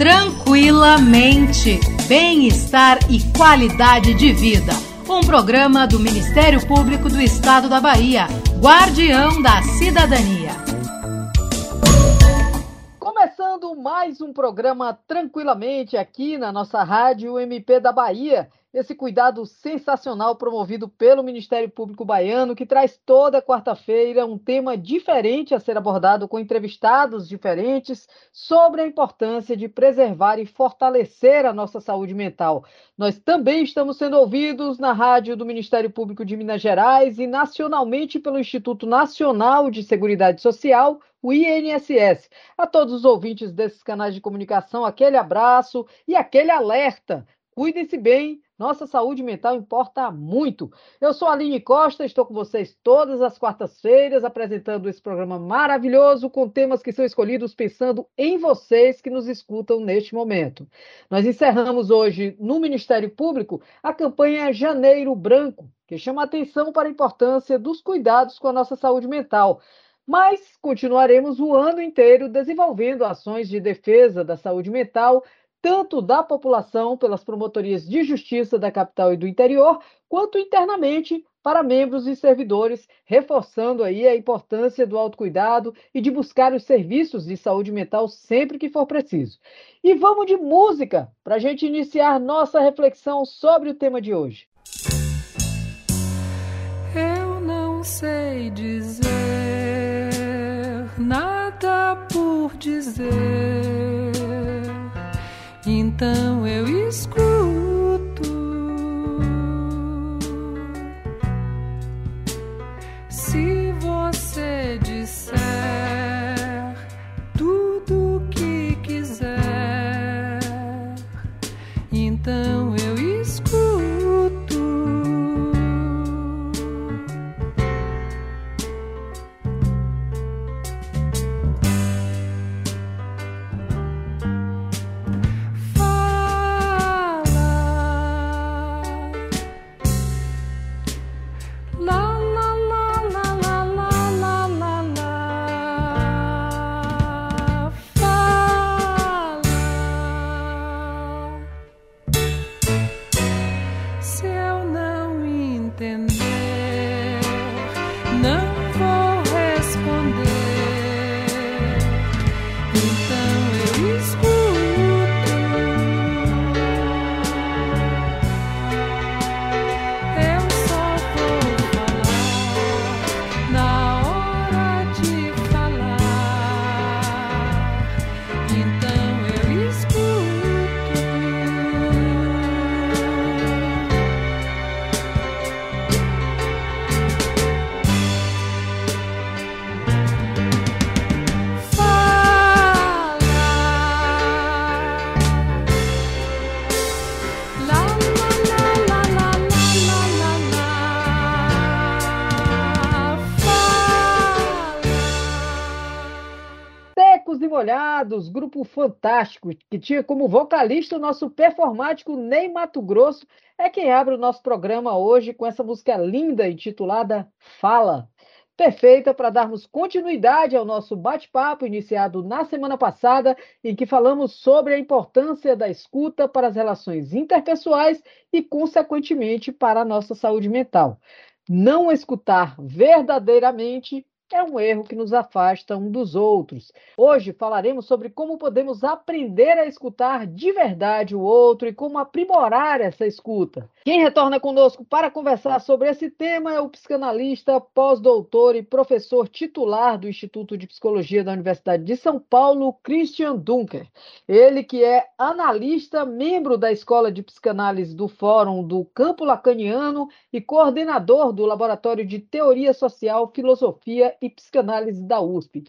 Tranquilamente. Bem-estar e qualidade de vida. Um programa do Ministério Público do Estado da Bahia, Guardião da Cidadania. Começando mais um programa Tranquilamente aqui na nossa rádio MP da Bahia esse cuidado sensacional promovido pelo Ministério Público Baiano, que traz toda quarta-feira um tema diferente a ser abordado com entrevistados diferentes sobre a importância de preservar e fortalecer a nossa saúde mental. Nós também estamos sendo ouvidos na rádio do Ministério Público de Minas Gerais e nacionalmente pelo Instituto Nacional de Seguridade Social, o INSS. A todos os ouvintes desses canais de comunicação, aquele abraço e aquele alerta. Cuidem-se bem, nossa saúde mental importa muito. Eu sou a Aline Costa, estou com vocês todas as quartas-feiras apresentando esse programa maravilhoso com temas que são escolhidos pensando em vocês que nos escutam neste momento. Nós encerramos hoje no Ministério Público a campanha Janeiro Branco, que chama atenção para a importância dos cuidados com a nossa saúde mental. Mas continuaremos o ano inteiro desenvolvendo ações de defesa da saúde mental tanto da população pelas promotorias de justiça da capital e do interior, quanto internamente para membros e servidores, reforçando aí a importância do autocuidado e de buscar os serviços de saúde mental sempre que for preciso. E vamos de música para a gente iniciar nossa reflexão sobre o tema de hoje. Eu não sei dizer nada por dizer então eu escuto. Molhados, grupo fantástico, que tinha como vocalista o nosso performático Ney Mato Grosso, é quem abre o nosso programa hoje com essa música linda intitulada Fala. Perfeita para darmos continuidade ao nosso bate-papo iniciado na semana passada, em que falamos sobre a importância da escuta para as relações interpessoais e, consequentemente, para a nossa saúde mental. Não escutar verdadeiramente é um erro que nos afasta um dos outros. Hoje falaremos sobre como podemos aprender a escutar de verdade o outro e como aprimorar essa escuta. Quem retorna conosco para conversar sobre esse tema é o psicanalista, pós-doutor e professor titular do Instituto de Psicologia da Universidade de São Paulo, Christian Dunker. Ele que é analista, membro da Escola de Psicanálise do Fórum do Campo Lacaniano e coordenador do Laboratório de Teoria Social, Filosofia e Psicanálise da USP.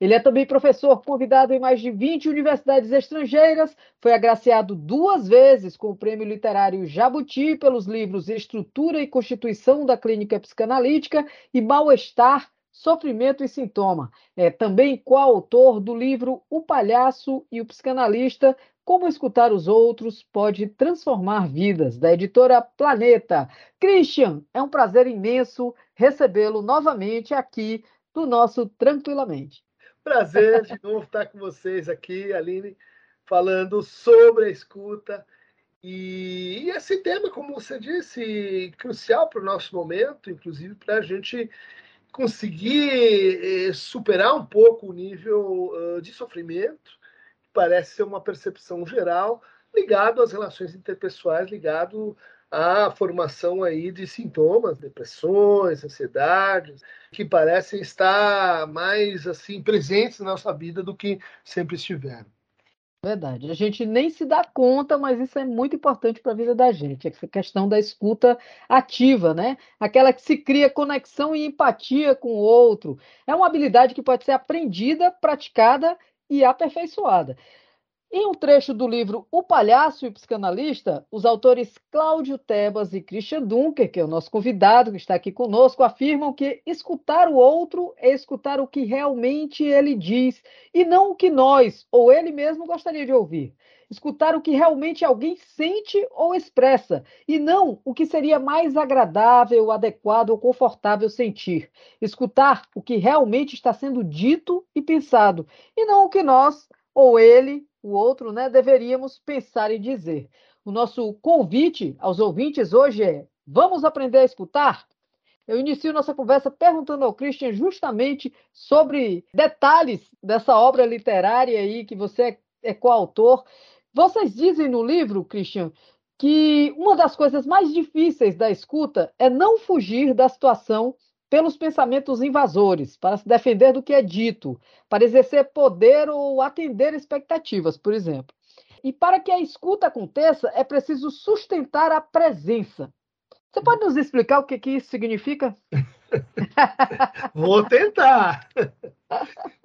Ele é também professor convidado em mais de 20 universidades estrangeiras, foi agraciado duas vezes com o Prêmio Literário Jabuti pelos livros Estrutura e Constituição da Clínica Psicanalítica e Mal-Estar, Sofrimento e Sintoma. É também coautor do livro O Palhaço e o Psicanalista, Como Escutar os Outros Pode Transformar Vidas, da editora Planeta. Christian, é um prazer imenso recebê-lo novamente aqui do nosso Tranquilamente. Prazer de novo estar com vocês aqui, Aline. falando sobre a escuta. E, esse tema, como você disse, crucial para o nosso momento, inclusive para a gente conseguir eh, superar um pouco o nível de sofrimento, que parece ser uma percepção geral, ligado às relações interpessoais, ligado à formação aí de sintomas, depressões, ansiedades, que parecem estar mais assim presentes na nossa vida do que sempre estiveram. Verdade. A gente nem se dá conta, mas isso é muito importante para a vida da gente. Essa questão da escuta ativa, né? Aquela que se cria conexão e empatia com o outro. É uma habilidade que pode ser aprendida, praticada e aperfeiçoada. Em um trecho do livro O Palhaço e o Psicanalista, os autores Cláudio Tebas e Christian Dunker, que é o nosso convidado que está aqui conosco, afirmam que escutar o outro é escutar o que realmente ele diz e não o que nós ou ele mesmo gostaria de ouvir. Escutar o que realmente alguém sente ou expressa e não o que seria mais agradável, adequado ou confortável sentir. Escutar o que realmente está sendo dito e pensado e não o que nós ou ele o outro, né, deveríamos pensar e dizer. O nosso convite aos ouvintes hoje é: vamos aprender a escutar? Eu inicio nossa conversa perguntando ao Christian justamente sobre detalhes dessa obra literária aí que você é, é coautor. Vocês dizem no livro, Christian, que uma das coisas mais difíceis da escuta é não fugir da situação pelos pensamentos invasores, para se defender do que é dito, para exercer poder ou atender expectativas, por exemplo. E para que a escuta aconteça, é preciso sustentar a presença. Você pode nos explicar o que, que isso significa? Vou tentar.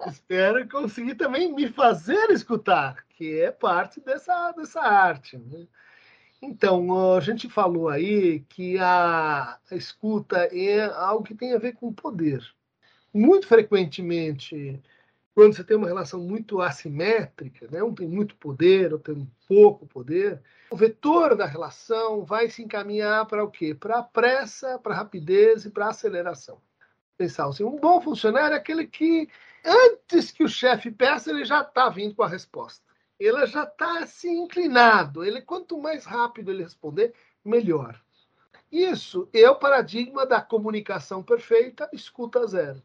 Espero conseguir também me fazer escutar, que é parte dessa, dessa arte. Né? Então, a gente falou aí que a, escuta é algo que tem a ver com poder. Muito frequentemente, quando você tem uma relação muito assimétrica, né? um tem muito poder, outro tem pouco poder, o vetor da relação vai se encaminhar para o quê? Para a pressa, para a rapidez e para a aceleração. Pensar assim, um bom funcionário é aquele que, antes que o chefe peça, ele já está vindo com a resposta ele já está assim inclinado. Ele quanto mais rápido ele responder, melhor. Isso é o paradigma da comunicação perfeita, escuta zero.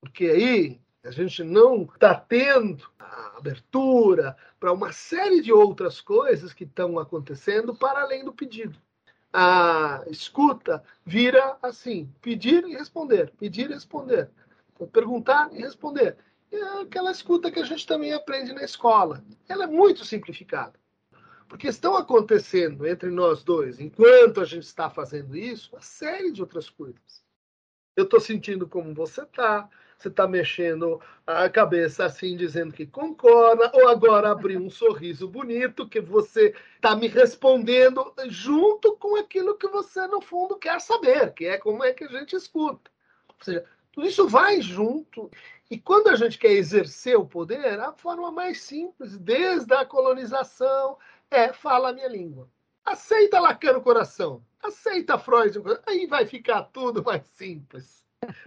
Porque aí a gente não está tendo abertura para uma série de outras coisas que estão acontecendo para além do pedido. A escuta vira assim: pedir e responder, pedir e responder, perguntar e responder é aquela escuta que a gente também aprende na escola. Ela é muito simplificada. Porque estão acontecendo entre nós dois, enquanto a gente está fazendo isso, uma série de outras coisas. Eu estou sentindo como você está, você está mexendo a cabeça assim, dizendo que concorda, ou agora abrir um sorriso bonito que você está me respondendo junto com aquilo que você, no fundo, quer saber, que é como é que a gente escuta. Ou seja, tudo isso vai junto e quando a gente quer exercer o poder, a forma mais simples, desde a colonização, é fala a minha língua. Aceita Lacan no coração, aceita Freud no coração, aí vai ficar tudo mais simples.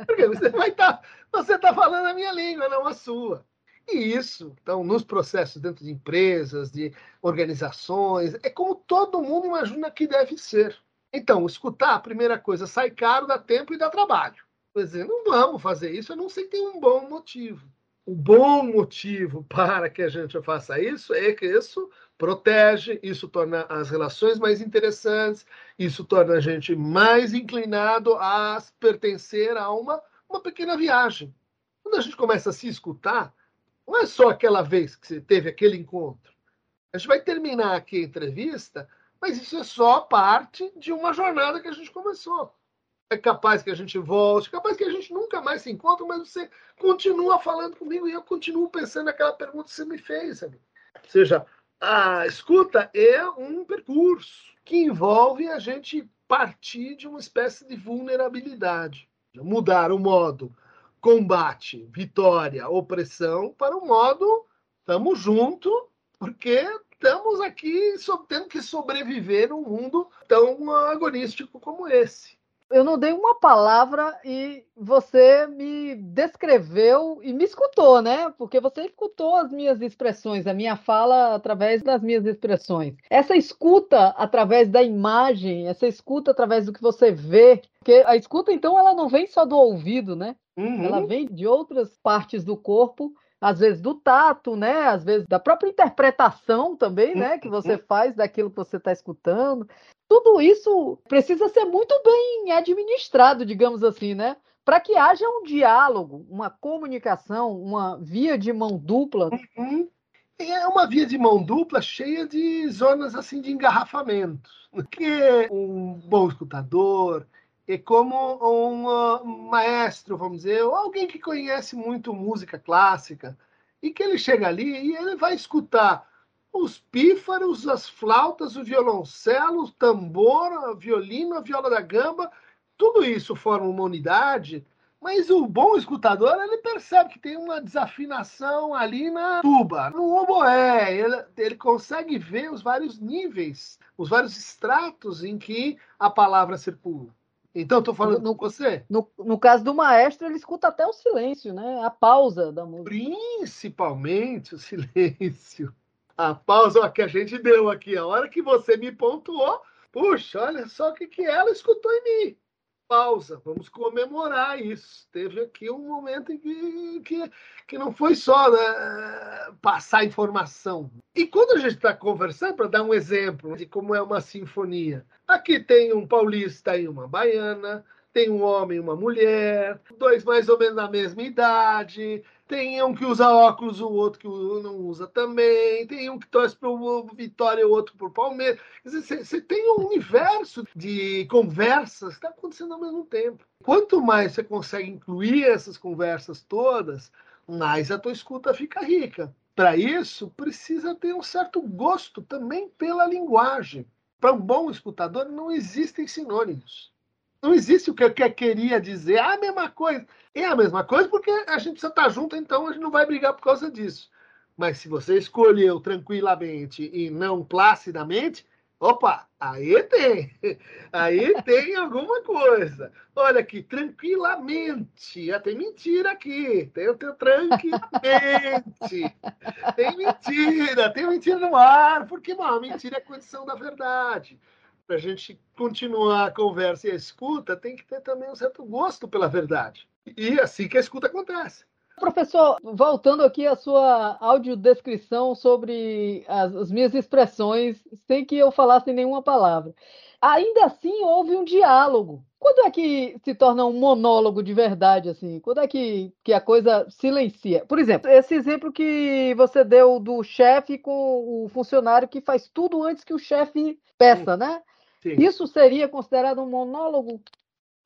Porque você vai estar, tá, você está falando a minha língua, não a sua. E isso, então, nos processos dentro de empresas, de organizações, é como todo mundo imagina que deve ser. Então, escutar, a primeira coisa, sai caro, dá tempo e dá trabalho dizer, não vamos fazer isso, a não ser que tenha um bom motivo. O bom motivo para que a gente faça isso é que isso protege, isso torna as relações mais interessantes, isso torna a gente mais inclinado a pertencer a uma, uma pequena viagem. Quando a gente começa a se escutar, não é só aquela vez que você teve aquele encontro. A gente vai terminar aqui a entrevista, mas isso é só parte de uma jornada que a gente começou é capaz que a gente volte, é capaz que a gente nunca mais se encontre, mas você continua falando comigo e eu continuo pensando naquela pergunta que você me fez. Sabe? Ou seja, a escuta é um percurso que envolve a gente partir de uma espécie de vulnerabilidade, mudar o modo combate, vitória, opressão para o modo estamos junto, porque estamos aqui tendo que sobreviver num mundo tão agonístico como esse. Eu não dei uma palavra e você me descreveu e me escutou, né? Porque você escutou as minhas expressões, a minha fala através das minhas expressões. Essa escuta através da imagem, essa escuta através do que você vê, porque a escuta, então, ela não vem só do ouvido, né? Uhum. Ela vem de outras partes do corpo às vezes do tato, né? Às vezes da própria interpretação também, né? Que você faz daquilo que você está escutando. Tudo isso precisa ser muito bem administrado, digamos assim, né? Para que haja um diálogo, uma comunicação, uma via de mão dupla. Uhum. É uma via de mão dupla cheia de zonas assim de engarrafamento. Que um bom escutador, é como um uh, maestro, vamos dizer, ou alguém que conhece muito música clássica, e que ele chega ali e ele vai escutar os pífaros, as flautas, o violoncelo, o tambor, o violino, a viola da gamba, tudo isso forma uma unidade, mas o bom escutador, ele percebe que tem uma desafinação ali na tuba, no oboé, ele, ele consegue ver os vários níveis, os vários estratos em que a palavra circula. Então, estou falando No- com você. No, no caso do maestro, ele escuta até o silêncio, né? A pausa da música. Principalmente o silêncio. A pausa que a gente deu aqui, a hora que você me pontuou, puxa, olha só o que, que ela escutou em mim. Pausa, vamos comemorar isso. Teve aqui um momento em que, que, que não foi só né, passar informação. E quando a gente está conversando, para dar um exemplo de como é uma sinfonia, aqui tem um paulista e uma baiana, tem um homem e uma mulher, dois mais ou menos na mesma idade, tem um que usa óculos, o outro que não usa também, tem um que torce para o Vitória o outro para o Palmeiras. Você tem um universo de conversas que está acontecendo ao mesmo tempo. Quanto mais você consegue incluir essas conversas todas, mais a tua escuta fica rica. Para isso, precisa ter um certo gosto também pela linguagem. Para um bom escutador, não existem sinônimos. Não existe o que eu que- queria dizer. É a mesma coisa. É a mesma coisa porque a gente precisa estar junto, então a gente não vai brigar por causa disso. Mas se você escolheu tranquilamente e não placidamente, opa, aí tem. Aí tem alguma coisa. Olha aqui, tranquilamente. Ah, tem mentira aqui. Tem o teu tranquilamente. Tem mentira, tem mentira no ar, porque não, a mentira é condição da verdade. Para a gente continuar a conversa e a escuta, tem que ter também um certo gosto pela verdade. E é assim que a escuta acontece. Professor, voltando aqui à sua audiodescrição sobre as, as minhas expressões, sem que eu falasse nenhuma palavra. Ainda assim, houve um diálogo. Quando é que se torna um monólogo de verdade, assim? Quando é que, que a coisa silencia? Por exemplo, esse exemplo que você deu do chefe com o funcionário que faz tudo antes que o chefe peça, né? Sim. Isso seria considerado um monólogo?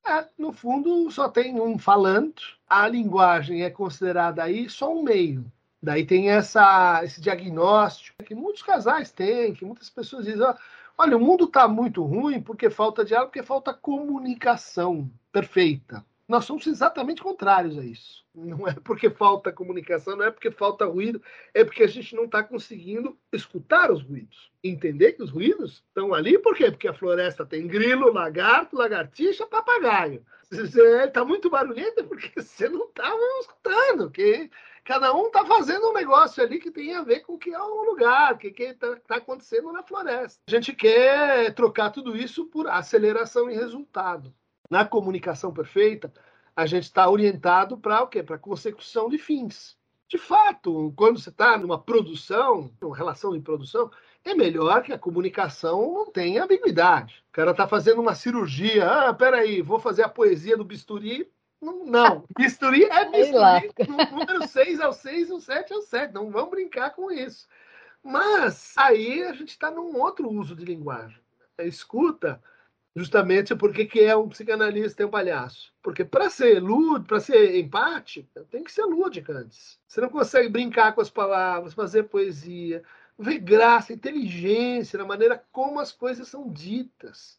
É, no fundo, só tem um falante. A linguagem é considerada aí só um meio. Daí tem essa, esse diagnóstico que muitos casais têm, que muitas pessoas dizem: "Ó, olha, o mundo está muito ruim porque falta diálogo, porque falta comunicação perfeita. Nós somos exatamente contrários a isso. Não é porque falta comunicação, não é porque falta ruído, é porque a gente não está conseguindo escutar os ruídos. Entender que os ruídos estão ali, por quê? Porque a floresta tem grilo, lagarto, lagartixa, papagaio. Está muito barulhento é porque você não estava escutando, que cada um está fazendo um negócio ali que tem a ver com o que é o lugar, o que está tá acontecendo na floresta. A gente quer trocar tudo isso por aceleração e resultado. Na comunicação perfeita, a gente está orientado para o quê? Para consecução de fins. De fato, quando você está numa produção, uma relação de produção, é melhor que a comunicação não tenha ambiguidade. O cara está fazendo uma cirurgia, ah, peraí, vou fazer a poesia do bisturi. Não, não. bisturi é bisturi. O número 6 é o 6, o 7 é o 7. Não vamos brincar com isso. Mas aí a gente está num outro uso de linguagem. A escuta justamente porque que é um psicanalista e um palhaço. Porque para ser lúdico, para ser empate, tem que ser lúdica antes. Você não consegue brincar com as palavras, fazer poesia, ver graça, inteligência na maneira como as coisas são ditas.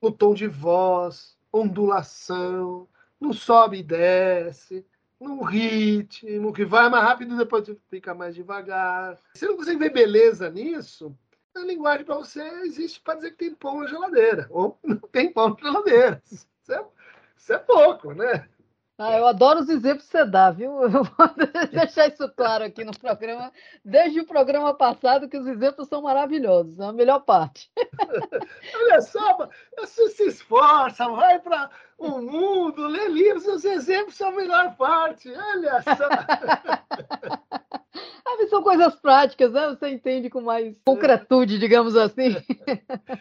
No tom de voz, ondulação, no sobe e desce, no ritmo, que vai mais rápido e depois fica mais devagar. Você não consegue ver beleza nisso, a linguagem para você existe para dizer que tem pão na geladeira, ou não tem pão na geladeira. Isso é, isso é pouco, né? Ah, eu adoro os exemplos que você dá, viu? Eu vou deixar isso claro aqui no programa, desde o programa passado, que os exemplos são maravilhosos, é a melhor parte. Olha só, você se esforça, vai para o mundo, lê livros, os exemplos são a melhor parte. Olha só. Ah, são coisas práticas, né? Você entende com mais concretude, digamos assim.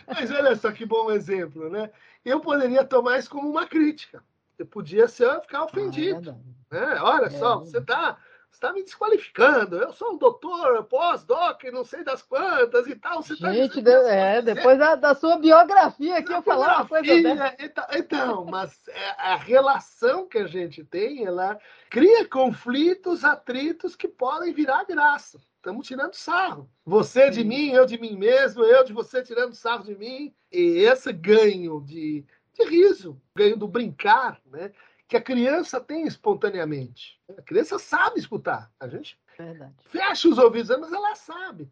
Mas olha só que bom exemplo, né? Eu poderia tomar isso como uma crítica. Eu podia ser, ficar ofendido. Ah, é né? Olha é só, você está está me desqualificando. Eu sou um doutor, pós-doc, não sei das quantas e tal. Você tá Gente, tá é, depois da, da, sua biografia aqui eu falar uma coisa dessa. Então, então, mas é, a relação que a gente tem, ela cria conflitos, atritos que podem virar graça. Estamos tirando sarro. Você de mim, eu de mim mesmo, eu de você tirando sarro de mim. E esse ganho de de riso, ganho do brincar, né? que a criança tem espontaneamente. A criança sabe escutar. A gente Verdade. fecha os ouvidos, mas ela sabe.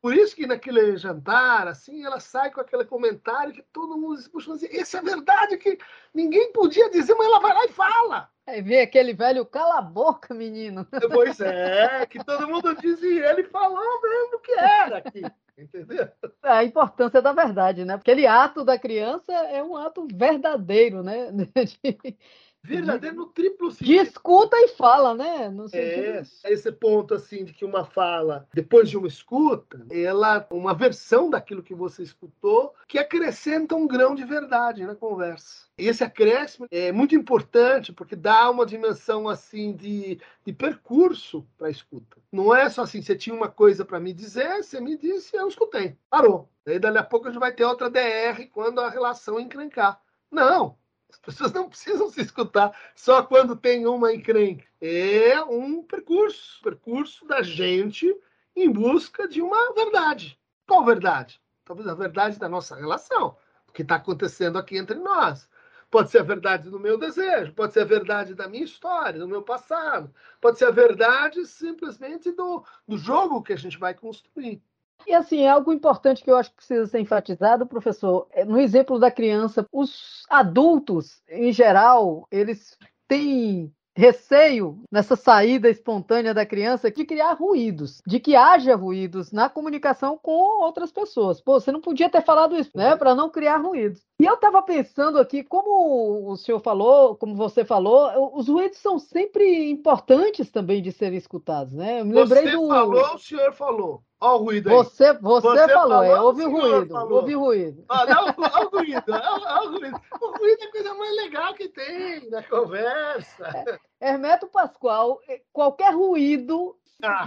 Por isso que naquele jantar, assim, ela sai com aquele comentário que todo mundo diz, puxa, isso é verdade que ninguém podia dizer, mas ela vai lá e fala. Aí vê aquele velho, cala a boca, menino. Pois é, que todo mundo dizia, ele falou mesmo que era aqui. Entendeu? A importância da verdade, né? Porque aquele ato da criança é um ato verdadeiro, né? De, verdadeiro no triplo sentido. De escuta e fala, né? No é, esse ponto assim de que uma fala, depois de uma escuta, ela uma versão daquilo que você escutou que acrescenta um grão de verdade na conversa. E esse acréscimo é muito importante porque dá uma dimensão assim de, de percurso para a escuta. Não é só assim, você tinha uma coisa para me dizer, você me disse, eu escutei. Parou. Daí dali a pouco a gente vai ter outra DR quando a relação encrencar. Não, as pessoas não precisam se escutar só quando tem uma encrenca. É um percurso, percurso da gente em busca de uma verdade. Qual verdade? Talvez a verdade da nossa relação, o que está acontecendo aqui entre nós. Pode ser a verdade do meu desejo, pode ser a verdade da minha história, do meu passado, pode ser a verdade simplesmente do, do jogo que a gente vai construir. E assim, é algo importante que eu acho que precisa ser enfatizado, professor. É, no exemplo da criança, os adultos, em geral, eles têm receio nessa saída espontânea da criança de criar ruídos, de que haja ruídos na comunicação com outras pessoas. Pô, você não podia ter falado isso, né, para não criar ruídos. E eu estava pensando aqui, como o senhor falou, como você falou, os ruídos são sempre importantes também de serem escutados, né? Eu me lembrei você do. falou, o senhor falou. Olha o ruído aí. Você, você, você falou, falou é, houve ruído, falou. houve ruído. Olha, olha o ruído, olha o ruído. O ruído é a coisa mais legal que tem na conversa. É, Hermeto Pascoal, é, qualquer ruído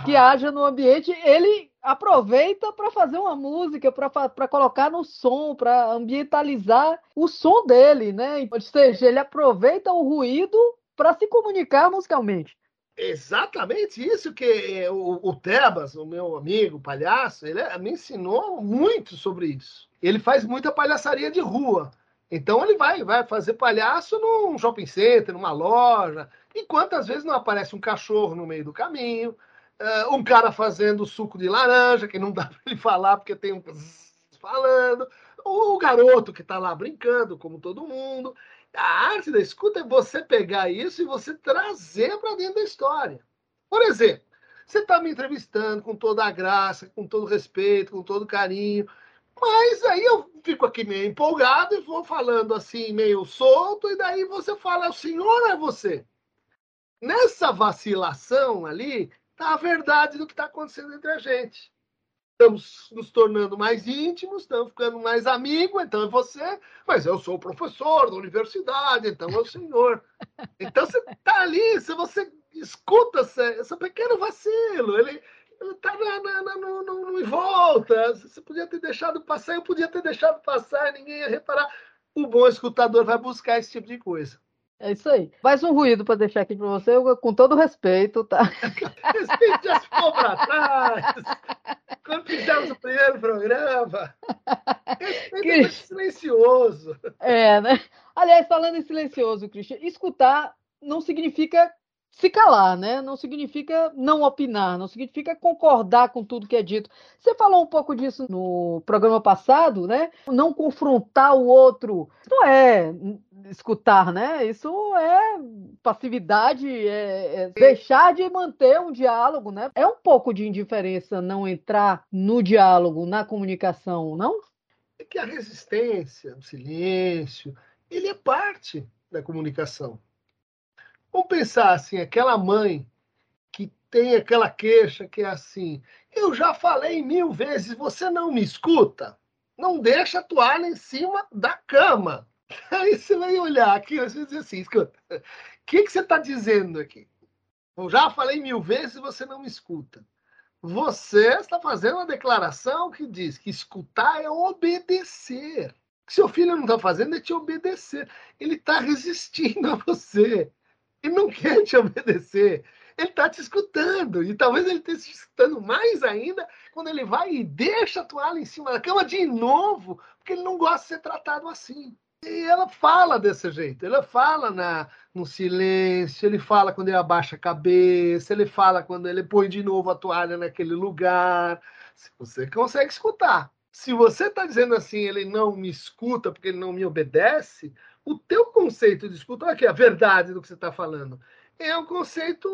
que haja no ambiente, ele aproveita para fazer uma música, para colocar no som, para ambientalizar o som dele, né? Ou seja, ele aproveita o ruído para se comunicar musicalmente. Exatamente isso que eh, o, o Tebas, o meu amigo palhaço, ele eh, me ensinou muito sobre isso. Ele faz muita palhaçaria de rua. Então ele vai, vai fazer palhaço num shopping center, numa loja. E quantas vezes não aparece um cachorro no meio do caminho, uh, um cara fazendo suco de laranja, que não dá para ele falar porque tem um falando, o garoto que está lá brincando, como todo mundo. A arte da escuta é você pegar isso e você trazer para dentro da história. Por exemplo, você está me entrevistando com toda a graça, com todo respeito, com todo carinho, mas aí eu fico aqui meio empolgado e vou falando assim, meio solto, e daí você fala, o senhor é você. Nessa vacilação ali, está a verdade do que está acontecendo entre a gente estamos nos tornando mais íntimos, estamos ficando mais amigos, então é você, mas eu sou o professor da universidade, então é o senhor. Então você está ali, se você escuta esse pequeno vacilo, ele está na, no, no, em volta, você podia ter deixado passar, eu podia ter deixado passar, ninguém ia reparar. O bom escutador vai buscar esse tipo de coisa. É isso aí. Mais um ruído para deixar aqui para você, com todo respeito, tá? Respeito já ficou para trás. Quando fizemos o primeiro programa, respeito que... é silencioso. É, né? Aliás, falando em silencioso, Christian, escutar não significa se calar, né? Não significa não opinar, não significa concordar com tudo que é dito. Você falou um pouco disso no programa passado, né? Não confrontar o outro. Não é escutar, né? Isso é passividade, é, é deixar de manter um diálogo, né? É um pouco de indiferença não entrar no diálogo, na comunicação, não? É que a resistência, o silêncio, ele é parte da comunicação. Vamos pensar assim, aquela mãe que tem aquela queixa que é assim, eu já falei mil vezes, você não me escuta? Não deixa a toalha em cima da cama. Aí você vai olhar aqui, você vai dizer assim, escuta, o que, que você está dizendo aqui? Eu já falei mil vezes e você não me escuta. Você está fazendo uma declaração que diz que escutar é obedecer. O que seu filho não está fazendo é te obedecer. Ele está resistindo a você. Ele não quer te obedecer. Ele está te escutando. E talvez ele esteja te escutando mais ainda quando ele vai e deixa a toalha em cima da cama de novo, porque ele não gosta de ser tratado assim. E ela fala desse jeito, ela fala na, no silêncio, ele fala quando ele abaixa a cabeça, ele fala quando ele põe de novo a toalha naquele lugar. Se você consegue escutar. Se você está dizendo assim, ele não me escuta porque ele não me obedece, o teu conceito de escuta, olha aqui a verdade do que você está falando, é um conceito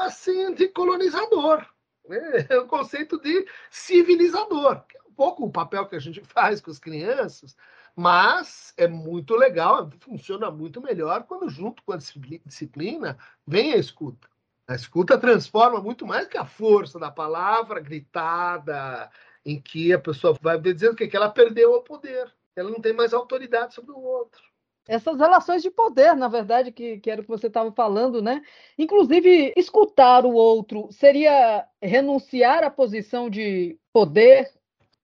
assim de colonizador, né? é um conceito de civilizador, que é um pouco o papel que a gente faz com as crianças, mas é muito legal, funciona muito melhor quando, junto com a disciplina, vem a escuta. A escuta transforma muito mais que a força da palavra gritada, em que a pessoa vai dizendo que ela perdeu o poder. Ela não tem mais autoridade sobre o outro. Essas relações de poder, na verdade, que, que era o que você estava falando, né? Inclusive, escutar o outro seria renunciar à posição de poder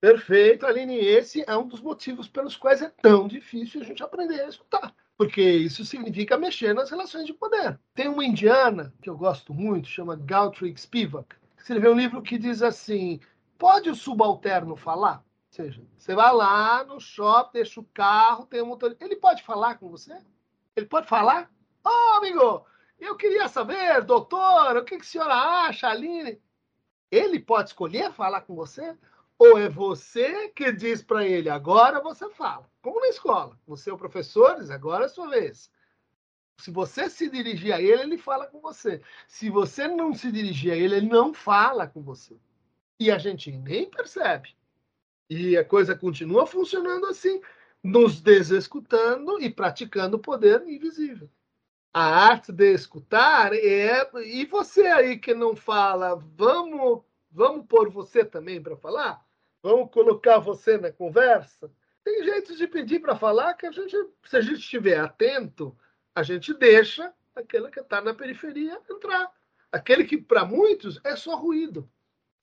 Perfeito, Aline. Esse é um dos motivos pelos quais é tão difícil a gente aprender a escutar. Porque isso significa mexer nas relações de poder. Tem uma indiana que eu gosto muito, chama Gautrix Spivak, que escreveu um livro que diz assim: pode o subalterno falar? Seja, você vai lá no shopping, deixa o carro, tem um motorista. Ele pode falar com você? Ele pode falar? Ô, oh, amigo, eu queria saber, doutor, o que, que a senhora acha, Aline? Ele pode escolher falar com você? Ou é você que diz para ele, agora você fala. Como na escola. Você é o professor, diz, agora é a sua vez. Se você se dirigir a ele, ele fala com você. Se você não se dirigir a ele, ele não fala com você. E a gente nem percebe. E a coisa continua funcionando assim, nos desescutando e praticando o poder invisível. A arte de escutar é. E você aí que não fala, vamos, vamos pôr você também para falar? Vamos colocar você na conversa? Tem jeitos de pedir para falar que a gente, se a gente estiver atento, a gente deixa aquele que está na periferia entrar. Aquele que, para muitos, é só ruído.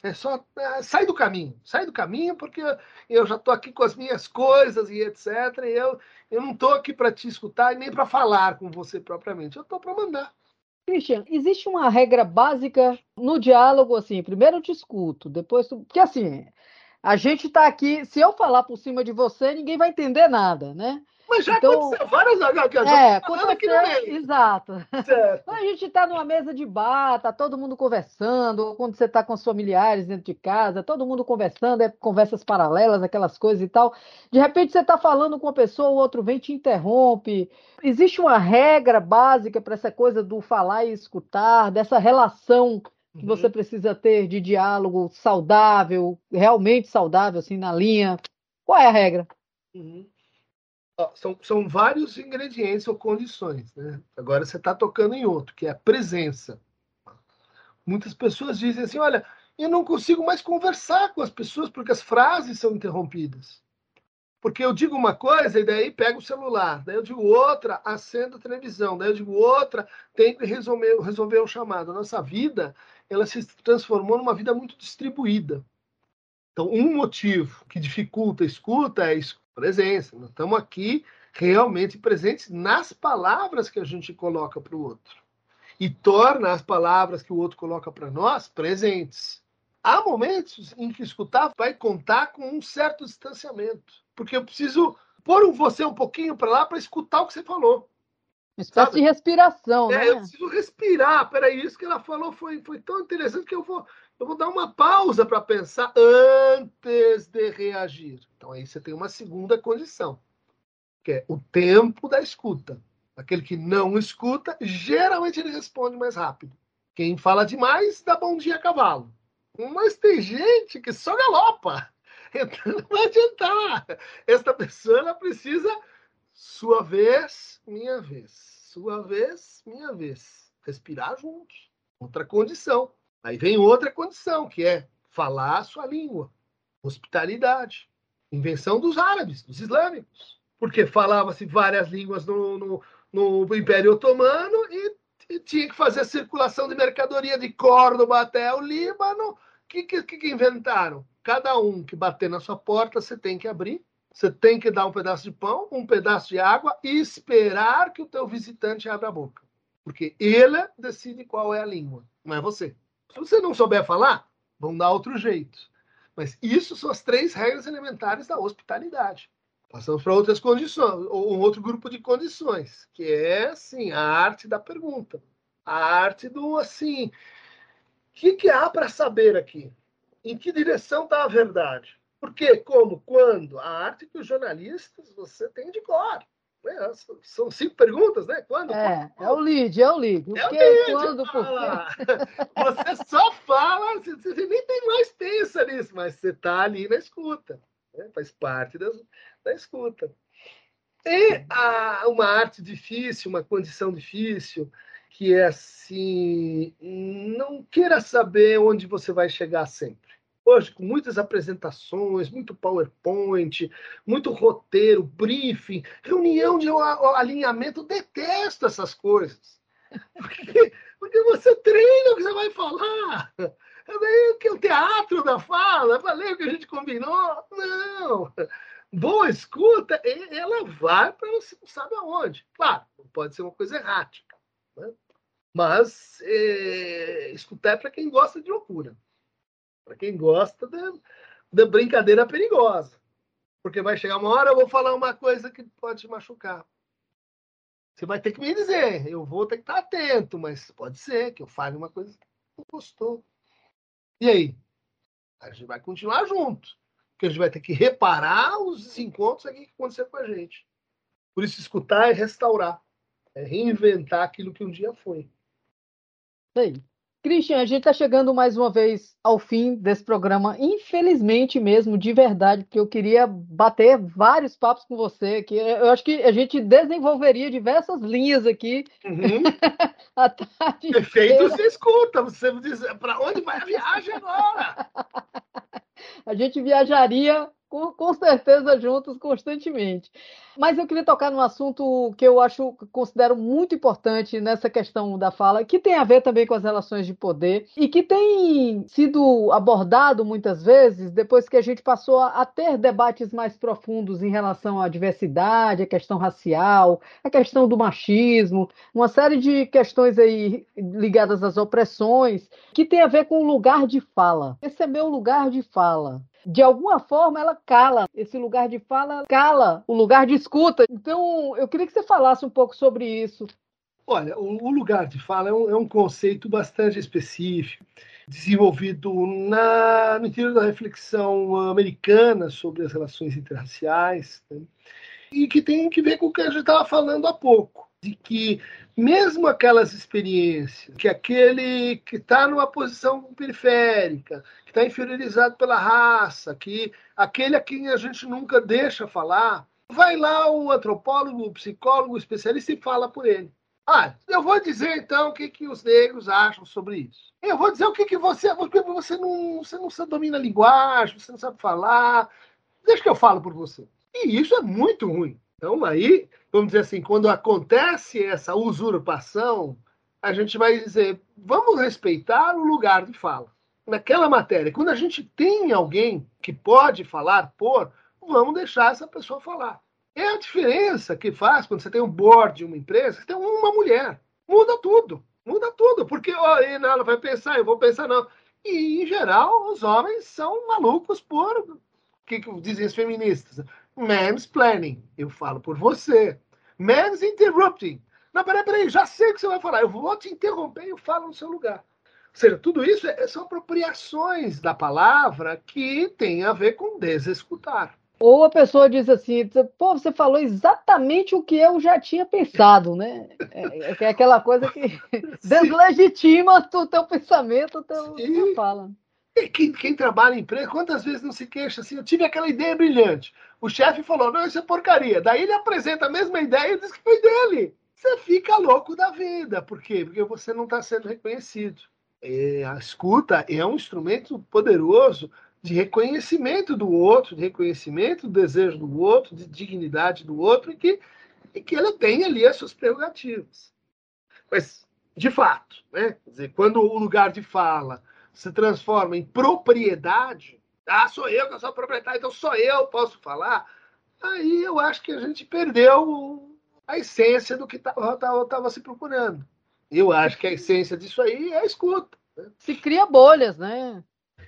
É só é, sai do caminho, sai do caminho, porque eu já estou aqui com as minhas coisas e etc. E eu, eu não estou aqui para te escutar e nem para falar com você propriamente. Eu estou para mandar. Christian, existe uma regra básica no diálogo assim. Primeiro eu te escuto, depois tu... porque assim a gente está aqui, se eu falar por cima de você, ninguém vai entender nada, né? Mas já então, aconteceu várias vezes. É, aconteceu, exato. Certo. a gente está numa mesa de bar, tá todo mundo conversando, ou quando você está com os familiares dentro de casa, todo mundo conversando, é conversas paralelas, aquelas coisas e tal. De repente você está falando com uma pessoa, o outro vem e te interrompe. Existe uma regra básica para essa coisa do falar e escutar, dessa relação que uhum. você precisa ter de diálogo saudável, realmente saudável, assim, na linha? Qual é a regra? Uhum. São, são vários ingredientes ou condições, né? Agora você está tocando em outro, que é a presença. Muitas pessoas dizem assim: olha, eu não consigo mais conversar com as pessoas porque as frases são interrompidas. Porque eu digo uma coisa e daí pego o celular, daí eu digo outra, acendo a televisão, daí eu digo outra, tem que resolver, resolver o chamado. A nossa vida ela se transformou numa vida muito distribuída. Então, um motivo que dificulta a escuta é a presença. Nós estamos aqui realmente presentes nas palavras que a gente coloca para o outro. E torna as palavras que o outro coloca para nós presentes. Há momentos em que escutar vai contar com um certo distanciamento. Porque eu preciso pôr você um pouquinho para lá para escutar o que você falou. Uma espécie Sabe? de respiração, é, né? Eu preciso respirar. Peraí, isso que ela falou foi, foi tão interessante que eu vou, eu vou dar uma pausa para pensar antes de reagir. Então aí você tem uma segunda condição. que é o tempo da escuta. Aquele que não escuta, geralmente ele responde mais rápido. Quem fala demais dá bom dia a cavalo. Mas tem gente que só galopa. Então não vai adiantar. Esta pessoa precisa sua vez, minha vez. Sua vez, minha vez. Respirar juntos. Outra condição. Aí vem outra condição, que é falar a sua língua. Hospitalidade. Invenção dos árabes, dos islâmicos. Porque falava-se várias línguas no, no, no Império Otomano e, e, tinha que fazer a circulação de mercadoria de Córdoba até o Líbano. O que, que, que inventaram? Cada um que bater na sua porta, você tem que abrir você tem que dar um pedaço de pão, um pedaço de água e esperar que o teu visitante abra a boca. Porque ele decide qual é a língua, não é você. Se você não souber falar, vão dar outro jeito. Mas isso são as três regras elementares da hospitalidade. Passamos para outras condições, ou um outro grupo de condições, que é assim, a arte da pergunta. A arte do assim, o que, que há para saber aqui? Em que direção está a verdade? Por quê? Como? Quando? A arte que os jornalistas você tem de cor. Né? São cinco perguntas, né? Quando? É, é o lead, é o lead. O é que, o lead, quando, por quê? Você só fala, você nem tem mais pensa nisso, mas você está ali na escuta. Né? Faz parte das, da escuta. E a, uma arte difícil, uma condição difícil, que é assim, não queira saber onde você vai chegar sempre hoje com muitas apresentações, muito PowerPoint, muito roteiro, briefing, reunião de alinhamento. Detesto essas coisas. Porque, porque você treina o que você vai falar. É que o teatro da fala, falei o que a gente combinou. Não. Boa escuta, ela vai para você não sabe aonde. Claro, pode ser uma coisa errática. Né? Mas é, escutar é para quem gosta de loucura. Para quem gosta da, da brincadeira perigosa. Porque vai chegar uma hora, eu vou falar uma coisa que pode te machucar. Você vai ter que me dizer, eu vou ter que estar atento, mas pode ser que eu fale uma coisa que não gostou. E aí? A gente vai continuar junto. Porque a gente vai ter que reparar os desencontros aqui que aconteceram com a gente. Por isso, escutar é restaurar. É reinventar aquilo que um dia foi. Sei. Christian, a gente está chegando mais uma vez ao fim desse programa, infelizmente mesmo, de verdade, porque eu queria bater vários papos com você, que eu acho que a gente desenvolveria diversas linhas aqui. Uhum. a tarde Perfeito, você escuta, você diz para onde vai a viagem agora? a gente viajaria com, com certeza juntos constantemente. Mas eu queria tocar num assunto que eu acho, considero muito importante nessa questão da fala, que tem a ver também com as relações de poder e que tem sido abordado muitas vezes depois que a gente passou a ter debates mais profundos em relação à diversidade, à questão racial, à questão do machismo, uma série de questões aí ligadas às opressões, que tem a ver com o lugar de fala. Esse é meu lugar de fala de alguma forma ela cala. Esse lugar de fala cala o lugar de escuta. Então, eu queria que você falasse um pouco sobre isso. Olha, o, lugar de fala é um, é um conceito bastante específico, desenvolvido na, no interior da reflexão americana sobre as relações interraciais, né? e que tem que ver com o que a gente estava falando há pouco, de que mesmo aquelas experiências que aquele que está numa posição periférica, que está inferiorizado pela raça, que aquele a quem a gente nunca deixa falar, vai lá o antropólogo, o psicólogo, o especialista e fala por ele. Ah, eu vou dizer então o que, que os negros acham sobre isso. Eu vou dizer o que, que você. Você não, você não domina a linguagem, você não sabe falar. Deixa que eu falo por você. E isso é muito ruim. Então, aí, vamos dizer assim, quando acontece essa usurpação, a gente vai dizer, vamos respeitar o lugar de fala. Naquela matéria, quando a gente tem alguém que pode falar por, vamos deixar essa pessoa falar. É a diferença que faz quando você tem um board de uma empresa, você tem uma mulher. Muda tudo. Muda tudo. Porque ó, ela vai pensar, eu vou pensar, não. E, em geral, os homens são malucos por. O que, que dizem as feministas? Mansplaining. Eu falo por você. Mans interrupting. Não, peraí, peraí, já sei o que você vai falar. Eu vou te interromper e eu falo no seu lugar. Ou seja, tudo isso é, são apropriações da palavra que tem a ver com desescutar. Ou a pessoa diz assim, pô, você falou exatamente o que eu já tinha pensado, né? É, é aquela coisa que deslegitima o teu pensamento, o teu, tua fala. Quem, quem, trabalha em empresa, quantas vezes não se queixa assim? Eu tive aquela ideia brilhante. O chefe falou: não, isso é porcaria. Daí ele apresenta a mesma ideia e diz que foi dele. Você fica louco da vida. Por quê? Porque você não está sendo reconhecido. É, a escuta é um instrumento poderoso de reconhecimento do outro, de reconhecimento do desejo do outro, de dignidade do outro, e que, e que ele tem ali as suas prerrogativas. Mas, de fato, né? Quer dizer, quando o lugar de fala se transforma em propriedade, ah, sou eu que sou proprietário, então só eu posso falar, aí eu acho que a gente perdeu a essência do que estava se procurando. Eu acho que a essência disso aí é a escuta. Né? Se cria bolhas, né?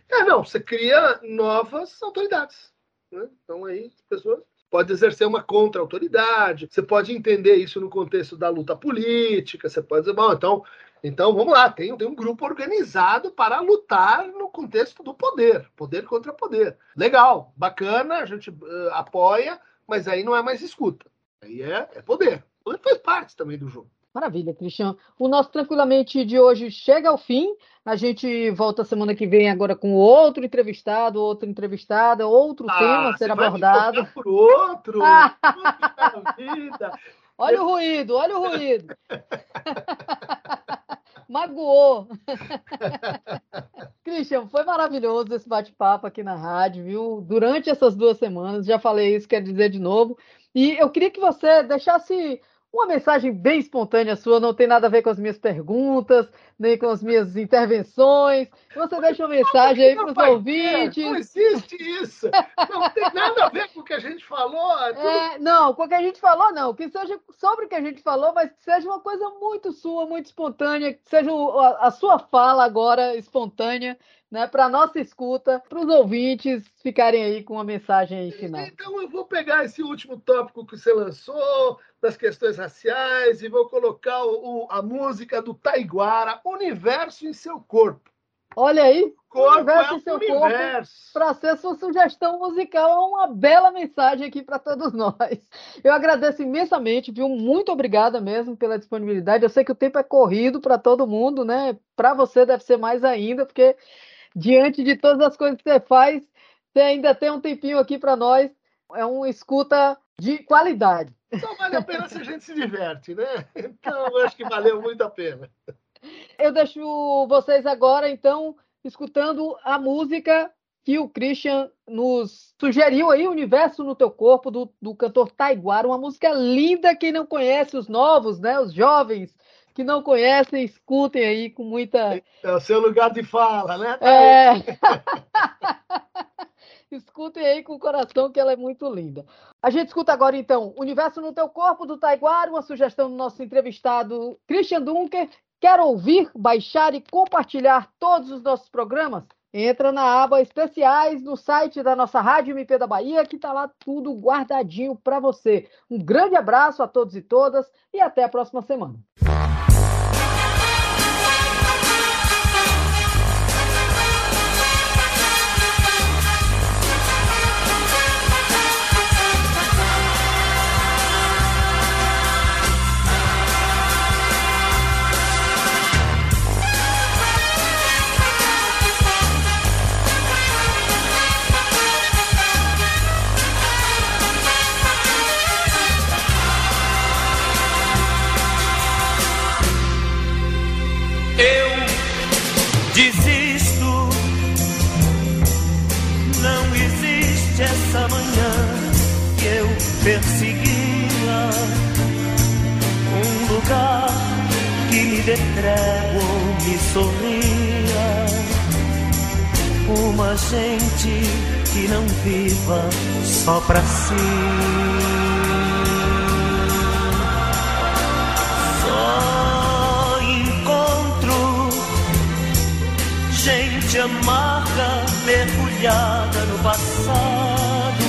É, não, você cria novas autoridades. Né? Então aí as pessoas podem exercer uma contra-autoridade, você pode entender isso no contexto da luta política, você pode dizer, bom, então então, vamos lá, tem, tem um grupo organizado para lutar no contexto do poder, poder contra poder. Legal, bacana, a gente uh, apoia, mas aí não é mais escuta. Aí é, é poder. Poder faz parte também do jogo. Maravilha, Cristian. O nosso Tranquilamente de hoje chega ao fim. A gente volta semana que vem agora com outro entrevistado, outra entrevistada, outro ah, tema a ser abordado. por outro. Ah. olha o ruído, olha o ruído. Magoou. Christian, foi maravilhoso esse bate-papo aqui na rádio, viu? Durante essas duas semanas, já falei isso, quero dizer de novo. E eu queria que você deixasse uma mensagem bem espontânea sua, não tem nada a ver com as minhas perguntas, nem com as minhas intervenções. Você deixa uma mensagem aí para os ouvintes. Não existe isso. Não tem nada a ver com o que a gente falou. É, tudo... é, não, com o que a gente falou, não. Que seja sobre o que a gente falou, mas que seja uma coisa muito sua, muito espontânea, que seja a, sua fala agora espontânea né, para nossa escuta, para os ouvintes ficarem aí com uma mensagem aí final. Então eu vou pegar esse último tópico que você lançou, das questões raciais, e vou colocar o, a música do Taiguara, Universo em seu corpo. Olha aí, corpo universo é em seu universo. corpo, para ser sua sugestão musical, é uma bela mensagem aqui para todos nós. Eu agradeço imensamente, viu? Muito obrigada mesmo pela disponibilidade. Eu sei que o tempo é corrido para todo mundo, né? Para você deve ser mais ainda, porque diante de todas as coisas que você faz, você ainda tem um tempinho aqui para nós. É um escuta de qualidade. Então vale a pena se a gente se diverte, né? Então eu acho que valeu muito a pena. Eu deixo vocês agora, então, escutando a música que o Christian nos sugeriu aí, Universo no Teu Corpo, do, do cantor Taiguara, uma música linda, quem não conhece, os novos, né, os jovens, que não conhecem, escutem aí com muita. É o seu lugar de fala, né? É. escutem aí com o coração, que ela é muito linda. A gente escuta agora, então, Universo no Teu Corpo, do Taiguara, uma sugestão do nosso entrevistado Christian Dunker. Quer ouvir, baixar e compartilhar todos os nossos programas? Entra na aba especiais no site da nossa Rádio MP da Bahia, que está lá tudo guardadinho para você. Um grande abraço a todos e todas e até a próxima semana. Dê trégua, me sorria. Uma gente que não viva só pra si. Só encontro gente amarga, mergulhada no passado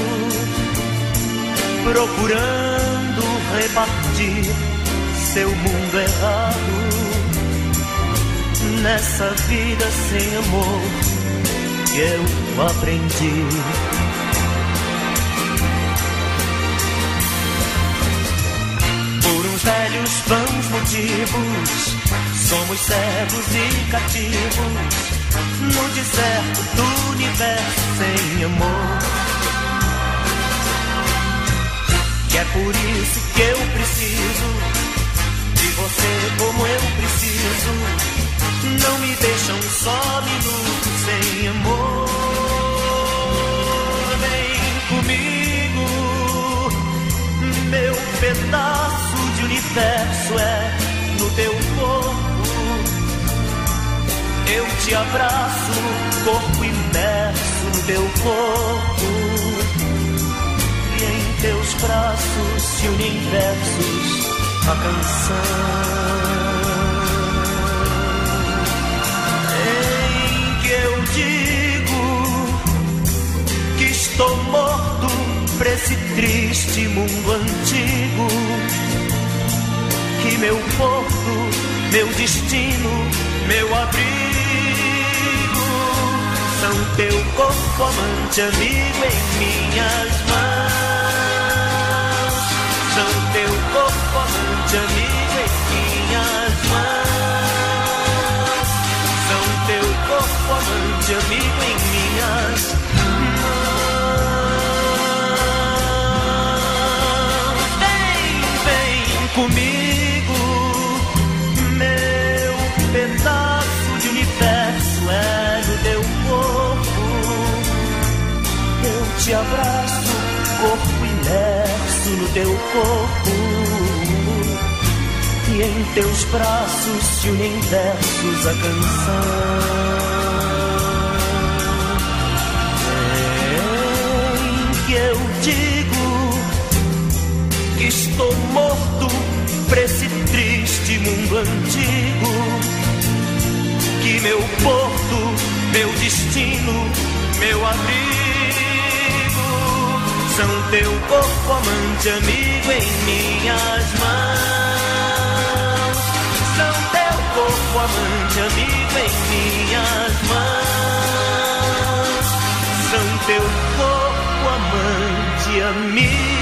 procurando repartir seu mundo errado nessa vida sem amor que eu aprendi. Por uns velhos vãos motivos, somos cegos e cativos no deserto do universo sem amor. E é por isso que eu preciso de você como eu preciso não me deixa um só minuto sem amor. Vem comigo, meu pedaço de universo é no teu corpo. Eu te abraço, corpo imerso no teu corpo. E em teus braços se unem versos a canção. Estou morto pra esse triste mundo antigo. Que meu porto, meu destino, meu abrigo são teu corpo amante amigo em minhas mãos. São teu corpo amante amigo em minhas mãos. São teu corpo amante amigo em te abraço, corpo imerso no teu corpo. E em teus braços se unem versos a canção. Em que eu digo que estou morto pra esse triste mundo antigo. Que meu porto, meu destino, meu abrigo são teu corpo amante amigo em minhas mãos. São teu corpo amante amigo em minhas mãos. São teu corpo amante amigo